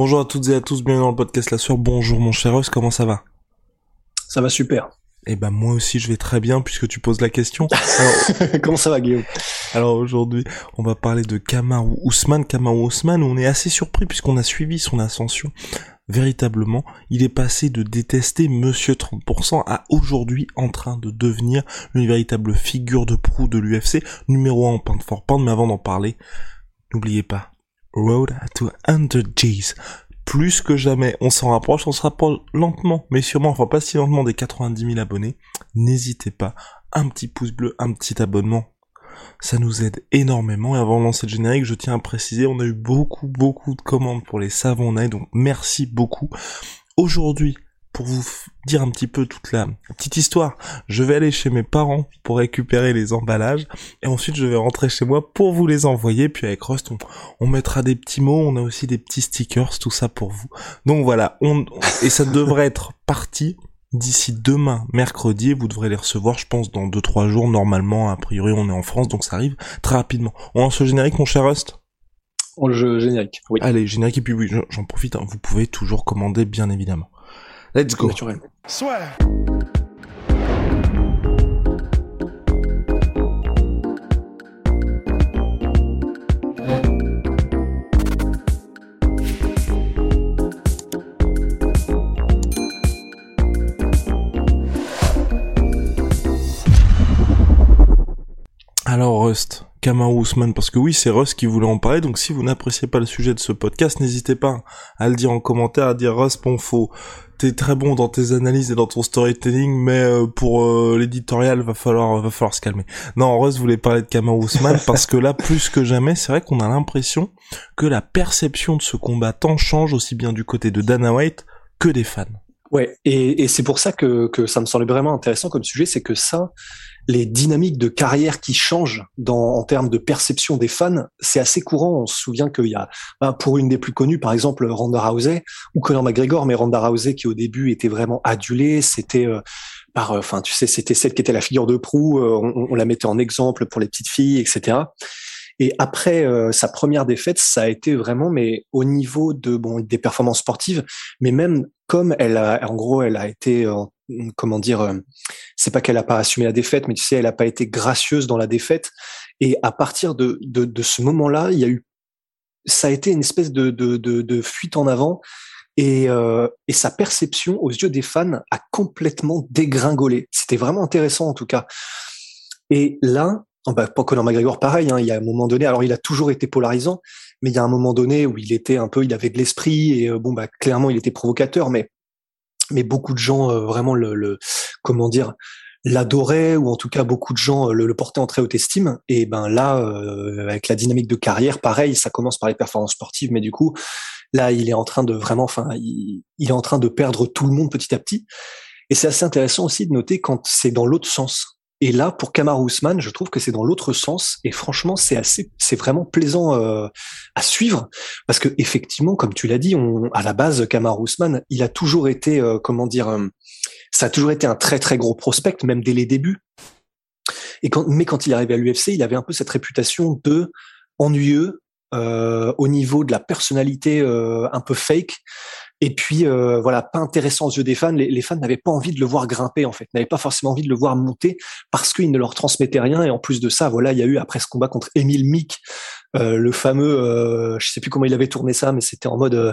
Bonjour à toutes et à tous, bienvenue dans le podcast La Sueur. Bonjour mon cher Os, comment ça va? Ça va super. Eh ben moi aussi je vais très bien puisque tu poses la question. Alors, Comment ça va Guillaume? Alors aujourd'hui, on va parler de Kamaru Ousmane. Kamaru Ousmane, on est assez surpris puisqu'on a suivi son ascension. Véritablement, il est passé de détester Monsieur 30% à aujourd'hui en train de devenir une véritable figure de proue de l'UFC, numéro 1 en pound for pound. Mais avant d'en parler, n'oubliez pas, Road to 100 G's. Plus que jamais, on s'en rapproche, on se rapproche lentement, mais sûrement, enfin pas si lentement des 90 000 abonnés. N'hésitez pas, un petit pouce bleu, un petit abonnement, ça nous aide énormément. Et avant de lancer le générique, je tiens à préciser, on a eu beaucoup, beaucoup de commandes pour les savons donc merci beaucoup. Aujourd'hui, pour vous dire un petit peu toute la petite histoire, je vais aller chez mes parents pour récupérer les emballages et ensuite je vais rentrer chez moi pour vous les envoyer. Puis avec Rust, on, on mettra des petits mots, on a aussi des petits stickers, tout ça pour vous. Donc voilà, on, et ça devrait être parti d'ici demain, mercredi, et vous devrez les recevoir, je pense, dans 2-3 jours. Normalement, a priori, on est en France, donc ça arrive très rapidement. On lance le générique, mon cher Rust? Le jeu générique, oui. Allez, générique, et puis oui, j'en- j'en profite, hein, vous pouvez toujours commander, bien évidemment. Let's go. Naturel. Alors Rust, Kamaru Ousmane, parce que oui, c'est Rust qui voulait en parler, donc si vous n'appréciez pas le sujet de ce podcast, n'hésitez pas à le dire en commentaire, à dire Rust, bon, faut, t'es très bon dans tes analyses et dans ton storytelling, mais euh, pour euh, l'éditorial, va falloir, va falloir se calmer. Non, Rust voulait parler de Kamaru Ousmane, parce que là, plus que jamais, c'est vrai qu'on a l'impression que la perception de ce combattant change aussi bien du côté de Dana White que des fans. Ouais, et, et c'est pour ça que, que ça me semblait vraiment intéressant comme sujet, c'est que ça, les dynamiques de carrière qui changent dans, en termes de perception des fans, c'est assez courant. On se souvient qu'il y a, ben, pour une des plus connues, par exemple, Ronda Rousey ou Conor McGregor, mais Ronda Rousey qui au début était vraiment adulée, c'était euh, par, euh, enfin, tu sais, c'était celle qui était la figure de proue, euh, on, on la mettait en exemple pour les petites filles, etc. Et après euh, sa première défaite, ça a été vraiment, mais au niveau de bon des performances sportives, mais même comme elle a, en gros, elle a été, comment dire, euh, c'est pas qu'elle a pas assumé la défaite, mais tu sais, elle a pas été gracieuse dans la défaite. Et à partir de de, ce moment-là, il y a eu, ça a été une espèce de de de, de fuite en avant. Et, euh, et sa perception aux yeux des fans a complètement dégringolé. C'était vraiment intéressant en tout cas. Et là, oh bah, pas Conor McGregor, pareil. Hein, il y a un moment donné, alors il a toujours été polarisant, mais il y a un moment donné où il était un peu, il avait de l'esprit et euh, bon bah clairement il était provocateur, mais mais beaucoup de gens euh, vraiment le, le comment dire l'adoraient ou en tout cas beaucoup de gens euh, le, portaient en très haute estime. Et ben là, euh, avec la dynamique de carrière, pareil, ça commence par les performances sportives, mais du coup là il est en train de vraiment, enfin il est en train de perdre tout le monde petit à petit. Et c'est assez intéressant aussi de noter quand c'est dans l'autre sens. Et là, pour Kamaru Usman, je trouve que c'est dans l'autre sens. Et franchement, c'est assez, c'est vraiment plaisant euh, à suivre parce que effectivement, comme tu l'as dit, on, à la base, Kamaru Usman, il a toujours été, euh, comment dire, euh, ça a toujours été un très très gros prospect, même dès les débuts. Et quand, mais quand il est arrivé à l'UFC, il avait un peu cette réputation de ennuyeux euh, au niveau de la personnalité euh, un peu fake Et puis euh, voilà, pas intéressant aux yeux des fans. Les, fans n'avaient pas envie de le voir grimper en fait, n'avaient pas forcément envie de le voir monter parce qu'il ne leur transmettait rien. Et en plus de ça, voilà, il y a eu après ce combat contre Emile Mick, euh, le fameux, euh, je sais plus comment il avait tourné ça, mais c'était en mode euh,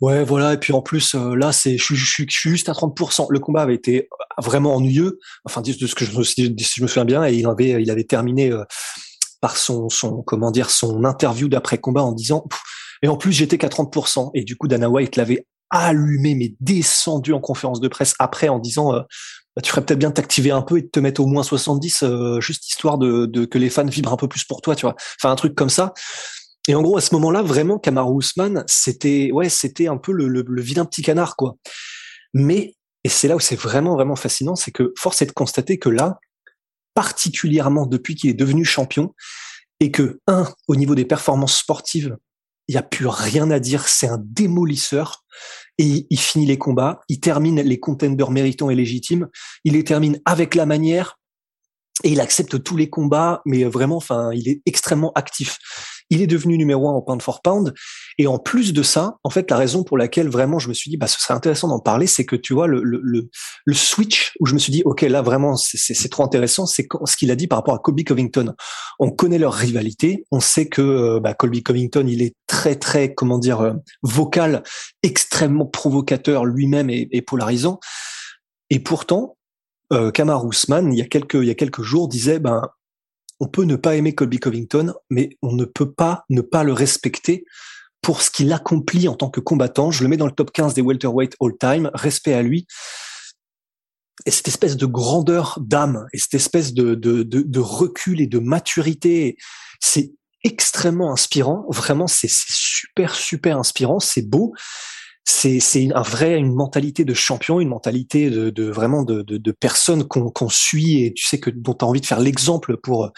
ouais voilà. Et puis en plus là, c'est je, je, suis juste à 30%. Le combat avait été vraiment ennuyeux, enfin de ce que je me, si je me souviens bien, et il avait il avait terminé par son son comment dire son interview d'après combat en disant et en plus j'étais qu'à 30% et du coup Dana White l'avait allumé, mais descendu en conférence de presse après en disant euh, bah, tu ferais peut-être bien de t'activer un peu et de te mettre au moins 70, euh, juste histoire de, que les fans vibrent un peu plus pour toi, tu vois. Enfin, un truc comme ça. Et en gros, à ce moment-là, vraiment, Kamaru Usman, c'était, ouais, c'était un peu le, le, vilain petit canard, quoi. Mais, et c'est là où c'est vraiment, vraiment fascinant, c'est que force est de constater que là, particulièrement depuis qu'il est devenu champion, et que, un, au niveau des performances sportives, il n'y a plus rien à dire, c'est un démolisseur et il finit les combats, il termine les contenders méritants et légitimes, il les termine avec la manière et il accepte tous les combats, mais vraiment, enfin, il est extrêmement actif il est devenu numéro un en pound for pound. Et en plus de ça, en fait, la raison pour laquelle vraiment je me suis dit, bah, ce serait intéressant d'en parler, c'est que tu vois, le, le, le, switch où je me suis dit, OK, là, vraiment, c'est trop intéressant, c'est ce qu'il a dit par rapport à Colby Covington. On connaît leur rivalité. On sait que euh, bah, Colby Covington, il est très, très, comment dire, euh, vocal, extrêmement provocateur lui-même et, et, polarisant. Et pourtant, euh, Kamar Ousmane, il y a quelques, il y a quelques jours, disait, ben, on peut ne pas aimer Colby Covington, mais on ne peut pas ne pas le respecter pour ce qu'il accomplit en tant que combattant. Je le mets dans le top 15 des welterweight all-time. Respect à lui. Et cette espèce de grandeur d'âme et cette espèce de, de, de, recul et de maturité, c'est extrêmement inspirant. Vraiment, c'est super, super inspirant. C'est beau c'est c'est un vrai une mentalité de champion, une mentalité de, de vraiment de, de, de personnes qu'on qu'on suit et tu sais que dont tu as envie de faire l'exemple pour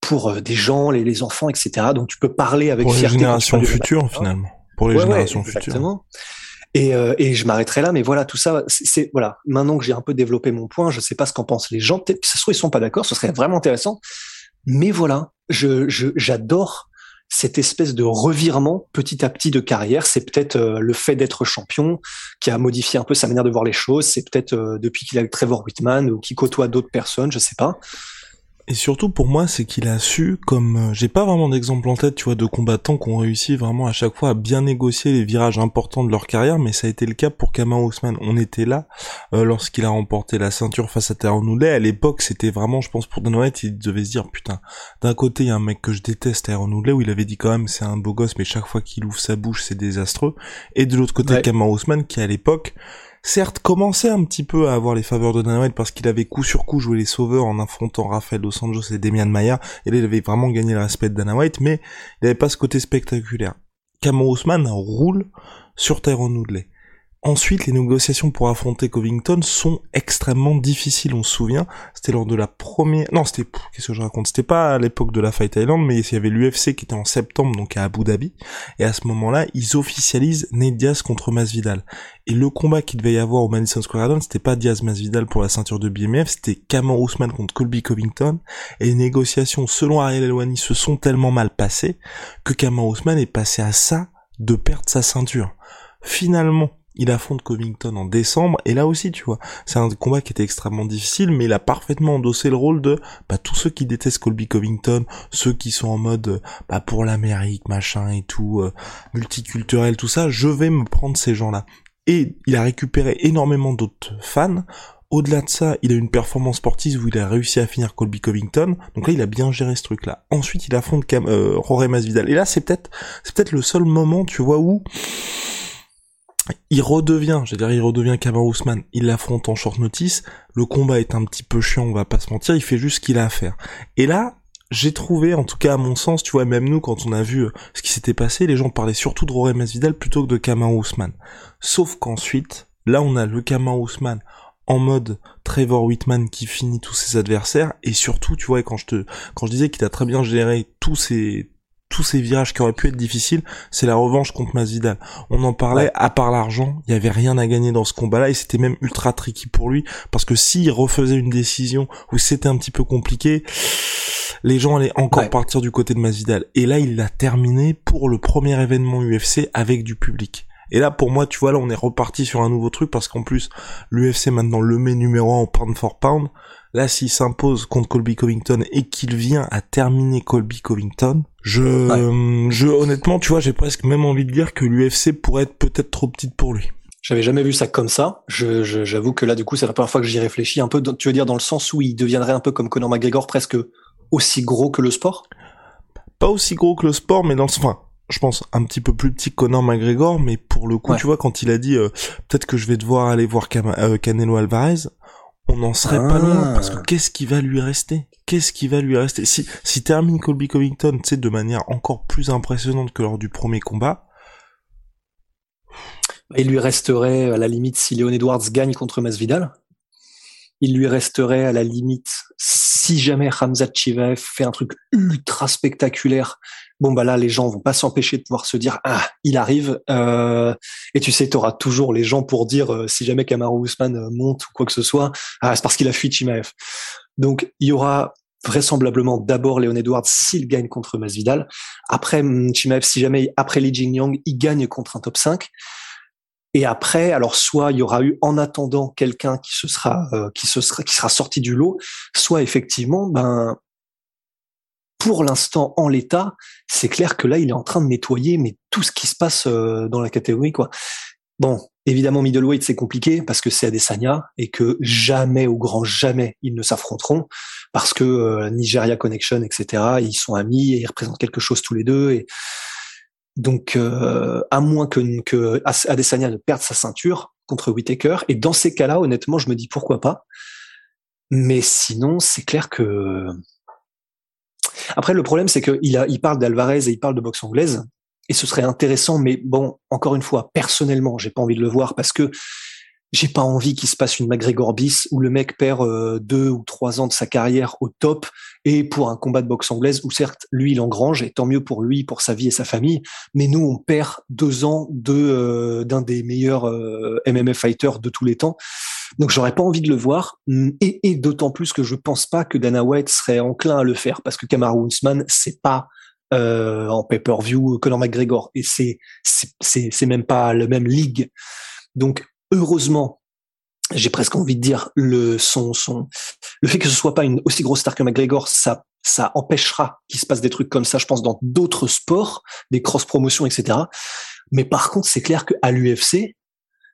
pour euh, des gens, les, les enfants, etc. Donc tu peux parler avec pour fierté. les générations futures finalement. Pour les générations futures. Exactement. Et, euh, et je m'arrêterai là, mais voilà, tout ça, c'est voilà. Maintenant que j'ai un peu développé mon point, je sais pas ce qu'en pensent les gens. Peut-être que ce soit ils sont pas d'accord, ce serait vraiment intéressant. Mais voilà, je j'adore cette espèce de revirement petit à petit de carrière. C'est peut-être euh, le fait d'être champion qui a modifié un peu sa manière de voir les choses. C'est peut-être euh, depuis qu'il a eu Trevor Whitman ou qu'il côtoie d'autres personnes, je sais pas. Et surtout pour moi, c'est qu'il a su, comme euh, j'ai pas vraiment d'exemple en tête, tu vois, de combattants qui ont réussi vraiment à chaque fois à bien négocier les virages importants de leur carrière, mais ça a été le cas pour Kamau Ousmane. On était là euh, lorsqu'il a remporté la ceinture face à Tyrone Woodley. À l'époque, c'était vraiment, je pense, pour White, il devait se dire, putain, d'un côté, il y a un mec que je déteste, Tyrone Woodley, où il avait dit quand même, c'est un beau gosse, mais chaque fois qu'il ouvre sa bouche, c'est désastreux. Et de l'autre côté, ouais. Ousmane, qui à l'époque, certes commençait un petit peu à avoir les faveurs de Dana White parce qu'il avait coup sur coup joué les sauveurs en affrontant Rafael Dos Anjos et Demian Maia, et là il avait vraiment gagné le respect de Dana White, mais il n'avait pas ce côté spectaculaire. Cameron Ousmane roule sur Tyrone Woodley. Ensuite, les négociations pour affronter Covington sont extrêmement difficiles, on se souvient. C'était lors de la première... Non, c'était... Qu'est-ce que je raconte? C'était pas à l'époque de la Fight Island, mais il y avait l'UFC qui était en septembre, donc à Abu Dhabi. Et à ce moment-là, ils officialisent Nate Diaz contre Masvidal. Et le combat qu'il devait y avoir au Madison Square Garden, c'était pas Diaz-Masvidal pour la ceinture de BMF, c'était Cameron Ousmane contre Colby Covington. Et les négociations, selon Ariel Elwani, se sont tellement mal passées que Cameron Ousmane est passé à ça de perdre sa ceinture. Finalement, il affronte Covington en décembre, et là aussi, tu vois, c'est un combat qui était extrêmement difficile, mais il a parfaitement endossé le rôle de, bah, tous ceux qui détestent Colby Covington, ceux qui sont en mode, bah, pour l'Amérique, machin et tout, euh, multiculturel, tout ça, je vais me prendre ces gens-là. Et il a récupéré énormément d'autres fans, au-delà de ça, il a une performance sportive où il a réussi à finir Colby Covington. Donc là, il a bien géré ce truc-là. Ensuite, il affronte Cam euh, Jorge Masvidal. Et là, c'est peut-être, c'est peut-être le seul moment, tu vois, où il redevient, je dire, il redevient Kamar Ousmane, il l'affronte en short notice, le combat est un petit peu chiant, on va pas se mentir, il fait juste ce qu'il a à faire. Et là, j'ai trouvé, en tout cas à mon sens, tu vois, même nous, quand on a vu euh, ce qui s'était passé, les gens parlaient surtout de Rory Masvidal plutôt que de Kamar Ousmane. Sauf qu'ensuite, là on a le Kamar Ousmane en mode Trevor Whitman qui finit tous ses adversaires, et surtout, tu vois, quand je te, quand je disais qu'il a très bien géré tous ses, tous ces virages qui auraient pu être difficiles, c'est la revanche contre Masvidal. On en parlait, à part l'argent, il y avait rien à gagner dans ce combat-là et c'était même ultra tricky pour lui parce que s'il refaisait une décision où c'était un petit peu compliqué, les gens allaient encore partir du côté de Masvidal. Et là, il l'a terminé pour le premier événement UFC avec du public. Et là, pour moi, tu vois, là, on est reparti sur un nouveau truc parce qu'en plus, l'UFC maintenant le met numéro 1 en pound for pound. Là, s'il s'impose contre Colby Covington et qu'il vient à terminer Colby Covington, je, je, honnêtement, tu vois, j'ai presque même envie de dire que l'UFC pourrait être peut-être trop petite pour lui. J'avais jamais vu ça comme ça. Je, j'avoue que là, du coup, c'est la première fois que j'y réfléchis un peu. Tu veux dire dans le sens où il deviendrait un peu comme Conor McGregor, presque aussi gros que le sport? Pas aussi gros que le sport, mais dans le, enfin, je pense un petit peu plus petit que Conor McGregor, mais pour le coup, tu vois, quand il a dit euh, peut-être que je vais devoir aller voir euh, Canelo Alvarez, on n'en serait pas loin parce que ah. qu'est-ce qui va lui rester? Qu'est-ce qui va lui rester? Si si termine Colby Covington, tu sais, de manière encore plus impressionnante que lors du premier combat, il lui resterait, à la limite, si Léon Edwards gagne contre Masvidal, il lui resterait, à la limite, si jamais Hamza Chivaev fait un truc ultra spectaculaire, bon bah là, les gens vont pas s'empêcher de pouvoir se dire ah, il arrive. Euh, et tu sais, tu auras toujours les gens pour dire euh, si jamais Kamaru Usman euh, monte ou quoi que ce soit, ah c'est parce qu'il a fui Chimaev. Donc il y aura vraisemblablement d'abord Léon Edwards s'il gagne contre Masvidal. Après Chimaev, si jamais après Li Jingyang, il gagne contre un top 5. Et après, alors soit il y aura eu en attendant quelqu'un qui se sera euh, qui se sera qui sera sorti du lot, soit effectivement, ben pour l'instant en l'état, c'est clair que là il est en train de nettoyer mais tout ce qui se passe euh, dans la catégorie quoi. Bon, évidemment middleweight c'est compliqué parce que c'est Adesanya et que jamais au grand jamais ils ne s'affronteront parce que euh, Nigeria Connection etc. Ils sont amis et ils représentent quelque chose tous les deux et donc, euh, à moins que, que Adesanya ne perde sa ceinture contre Whitaker. Et dans ces cas-là, honnêtement, je me dis pourquoi pas. Mais sinon, c'est clair que. Après, le problème, c'est qu'il il parle d'Alvarez et il parle de boxe anglaise. Et ce serait intéressant, mais bon, encore une fois, personnellement, j'ai pas envie de le voir parce que j'ai pas envie qu'il se passe une McGregor bis où le mec perd euh, deux ou trois ans de sa carrière au top et pour un combat de boxe anglaise où certes lui il engrange et tant mieux pour lui pour sa vie et sa famille. Mais nous on perd deux ans de euh, d'un des meilleurs euh, MMA fighters de tous les temps. Donc j'aurais pas envie de le voir. Et, et d'autant plus que je pense pas que Dana White serait enclin à le faire parce que Kamaru Usman c'est pas euh, en pay-per-view Conor McGregor et c'est c'est c'est même pas le même ligue. Donc heureusement, j'ai presque envie de dire le son son le fait que ce soit pas une aussi grosse star que McGregor, ça ça empêchera qu'il se passe des trucs comme ça, je pense, dans d'autres sports, des cross promotions, etc. Mais par contre, c'est clair qu'à l'UFC,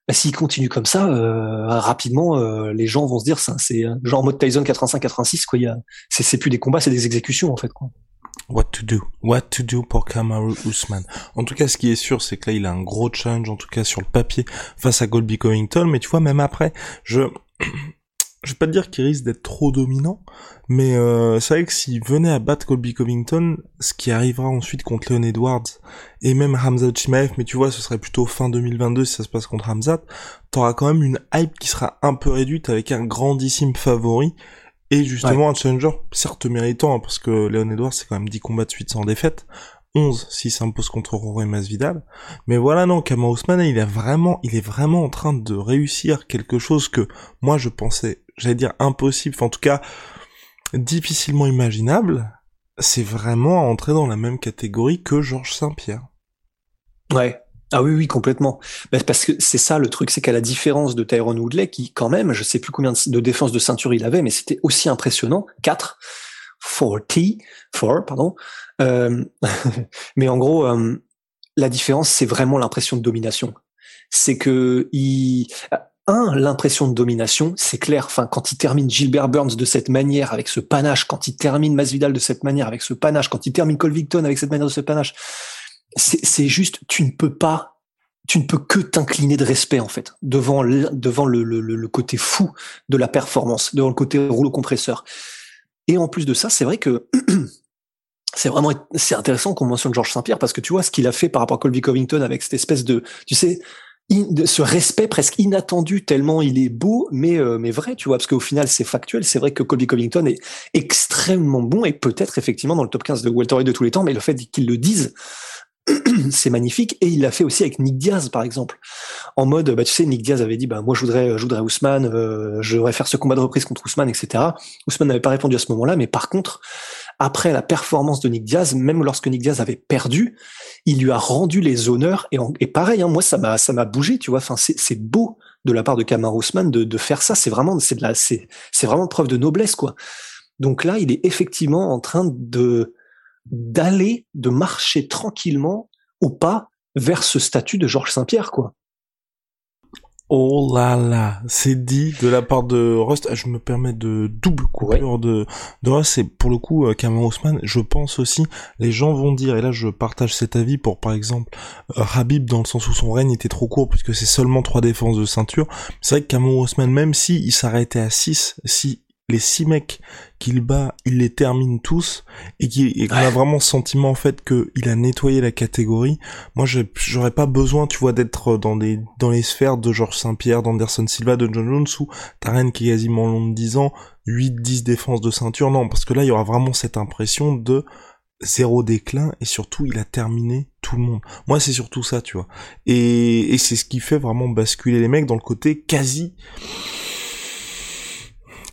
bah, s'il continue comme ça, euh, rapidement, euh, les gens vont se dire, c'est genre mode Tyson 85-86, quoi. C'est plus des combats, c'est des exécutions en fait. Quoi. What to do? What to do pour Kamaru Usman? En tout cas, ce qui est sûr, c'est que là, il a un gros challenge, en tout cas sur le papier, face à Colby Covington. Mais tu vois, même après, je, je vais pas te dire qu'il risque d'être trop dominant, mais euh, c'est vrai que s'il venait à battre Colby Covington, ce qui arrivera ensuite contre Leon Edwards et même Hamza Chimaev, mais tu vois, ce serait plutôt fin 2022 si ça se passe contre Hamza, t'auras quand même une hype qui sera un peu réduite avec un grandissime favori et justement, un challenger, certes méritant, hein, parce que Léon Edwards, c'est quand même 10 combats de suite sans défaite. 11 s'il s'impose contre Rory Masvidal. Mais voilà, non, Kama Ousmane, il est vraiment, il est vraiment en train de réussir quelque chose que moi je pensais, j'allais dire impossible, en tout cas, difficilement imaginable. C'est vraiment entrer dans la même catégorie que Georges Saint-Pierre. Ouais, ah oui, oui, complètement. Bah, parce que c'est ça le truc, c'est qu'à la différence de Tyrone Woodley, qui quand même, je sais plus combien de défense de ceinture il avait, mais c'était aussi impressionnant, 4, 40, 4, pardon. Euh, mais en gros, euh, la différence, c'est vraiment l'impression de domination. C'est que il, un, l'impression de domination, c'est clair. Enfin, quand il termine Gilbert Burns de cette manière, avec ce panache, quand il termine Masvidal de cette manière, avec ce panache, quand il termine Colvington avec cette manière de ce panache, c'est juste, tu ne peux pas, tu ne peux que t'incliner de respect en fait devant le, devant le, le, côté fou de la performance, devant le côté rouleau compresseur. Et en plus de ça, c'est vrai que c'est vraiment c'est intéressant qu'on mentionne Georges Saint-Pierre parce que tu vois ce qu'il a fait par rapport à Colby Covington avec cette espèce de, tu sais, ce respect presque inattendu tellement il est beau mais euh, mais vrai tu vois parce qu'au final c'est factuel c'est vrai que Colby Covington est extrêmement bon et peut-être effectivement dans le top 15 de welterweight de tous les temps mais le fait qu'ils le disent c'est magnifique et il l'a fait aussi avec Nick Diaz par exemple en mode bah tu sais Nick Diaz avait dit bah moi je voudrais je voudrais Ousmane euh, je voudrais faire ce combat de reprise contre Ousmane etc Ousmane n'avait pas répondu à ce moment-là mais par contre après la performance de Nick Diaz, même lorsque Nick Diaz avait perdu, il lui a rendu les honneurs. Et, pareil, hein, moi, ça m'a, ça m'a bougé, tu vois. Enfin, c'est beau de la part de Kamar Ousmane de, de faire ça. C'est vraiment, c'est de la, c'est, c'est vraiment preuve de noblesse, quoi. Donc là, il est effectivement en train de d'aller, de marcher tranquillement au pas vers ce statut de Georges Saint-Pierre, quoi. Oh là là, c'est dit de la part de Rust. Je me permets de double coupure de, de Rust. C'est pour le coup, euh, Cameron Ousmane, je pense aussi, les gens vont dire, et là je partage cet avis pour par exemple euh, Habib dans le sens où son règne était trop court puisque c'est seulement trois défenses de ceinture. C'est vrai que Cameron Ousmane, même si il s'arrêtait à 6, si les six mecs qu'il bat, il les termine tous et qu'on a vraiment le sentiment en fait qu'il a nettoyé la catégorie. Moi, j'aurais pas besoin, tu vois, d'être dans des dans les sphères de Georges Saint-Pierre, d'Anderson Silva, de John Jones ou Taren qui est quasiment long de 10 ans, 8-10 défenses de ceinture. Non, parce que là, il y aura vraiment cette impression de zéro déclin et surtout il a terminé tout le monde. Moi c'est surtout ça tu vois. Et, et c'est ce qui fait vraiment basculer les mecs dans le côté quasi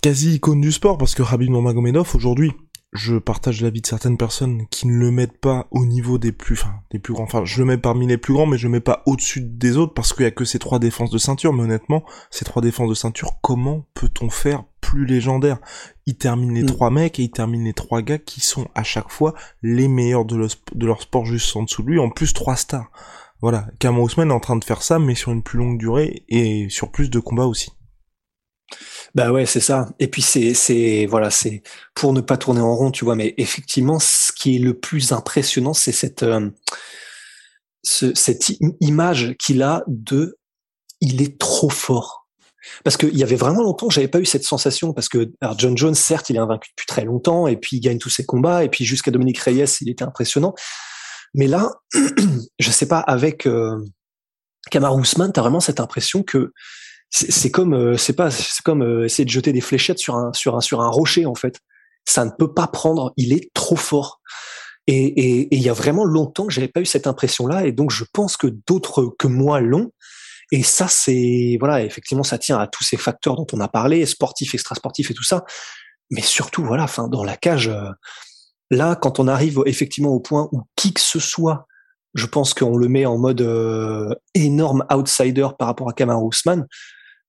quasi icône du sport parce que Rabib Nurmagomedov aujourd'hui je partage l'avis de certaines personnes qui ne le mettent pas au niveau des plus, enfin, des plus grands. Enfin, je le mets parmi les plus grands, mais je le mets pas au-dessus des autres parce qu'il y a que ces trois défenses de ceinture. Mais honnêtement, ces trois défenses de ceinture, comment peut-on faire plus légendaire? Il termine les mm. trois mecs et il termine les trois gars qui sont à chaque fois les meilleurs de, leur sport juste en dessous de lui. En plus, trois stars. Voilà. Cameron Ousmane est en train de faire ça, mais sur une plus longue durée et sur plus de combats aussi. Bah ouais, c'est ça. Et puis c'est c'est voilà, c'est pour ne pas tourner en rond, tu vois. Mais effectivement, ce qui est le plus impressionnant, c'est cette euh, ce, cette image qu'il a de il est trop fort. Parce qu'il y avait vraiment longtemps j'avais pas eu cette sensation parce que alors John Jones certes il est invaincu depuis très longtemps et puis il gagne tous ses combats et puis jusqu'à Dominique Reyes il était impressionnant mais là je sais pas avec euh, Kamar Ousmane t'as vraiment cette impression que c'est comme euh, c'est pas c'est comme euh, essayer de jeter des fléchettes sur un sur un sur un rocher en fait. Ça ne peut pas prendre. Il est trop fort. Et il y a vraiment longtemps que j'avais pas eu cette impression-là, et donc je pense que d'autres que moi l'ont. Et ça, c'est voilà, effectivement, ça tient à tous ces facteurs dont on a parlé, sportifs, extrasportifs et tout ça. Mais surtout, voilà, enfin, dans la cage, euh, là, quand on arrive effectivement au point où qui que ce soit, je pense qu'on le met en mode énorme outsider par rapport à Kamar Ousmane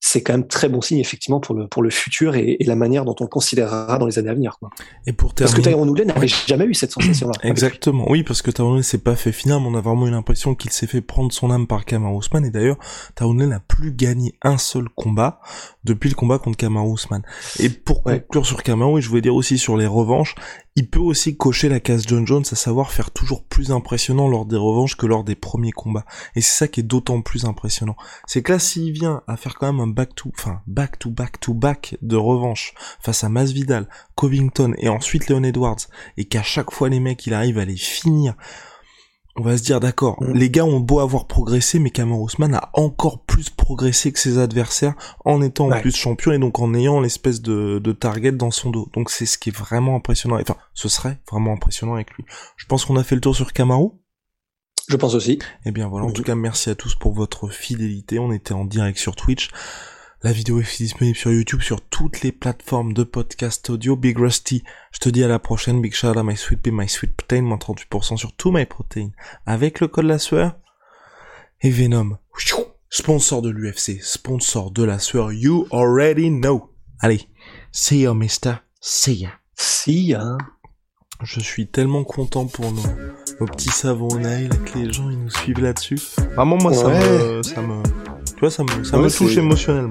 c'est quand même très bon signe effectivement pour le pour le futur et, la manière dont on le considérera dans les années à venir. Quoi. Et pour terminer... Parce que Tyrone Woodley n'avait jamais eu cette sensation-là. Exactement, oui, parce que Tyrone s'est pas fait final, mais on a vraiment eu l'impression qu'il s'est fait prendre son âme par Kamar Ousmane. Et d'ailleurs, Tyrone n'a plus gagné un seul combat depuis le combat contre Kamar Ousmane. Et pour conclure sur Kamar, je voulais dire aussi sur les revanches, il peut aussi cocher la case John Jones, à savoir faire toujours plus impressionnant lors des revanches que lors des premiers combats. Et c'est ça qui est d'autant plus impressionnant. C'est que là, s'il vient à faire quand même un back to, enfin, back to back to back de revanche face à Masvidal, Covington et ensuite Leon Edwards, et qu'à chaque fois les mecs, il arrive à les finir on va se dire d'accord, mm. les gars ont beau avoir progressé, mais Cameron Ousmane a encore plus progressé que ses adversaires en étant en plus champion et donc en ayant l'espèce de, target dans son dos. Donc c'est ce qui est vraiment impressionnant. Enfin, ce serait vraiment impressionnant avec lui. Je pense qu'on a fait le tour sur Camaro. Je pense aussi. Eh bien voilà, en tout cas merci à tous pour votre fidélité. On était en direct sur Twitch. La vidéo est disponible sur YouTube, sur toutes les plateformes de podcast audio. Big Rusty, je te dis à la prochaine. Big shout à My Sweet Pea, My Sweet Protein, moins 38% sur tout My Protein. Avec le code la sueur. Et Venom, sponsor de l'UFC, sponsor de la sueur. You already know. Allez, see ya, mister. See ya. See ya. Je suis tellement content pour nos, nos petits savons nails que les gens ils nous suivent là-dessus. Vraiment, moi, ça me, ça me, tu vois, ça me, ça me touche émotionnellement.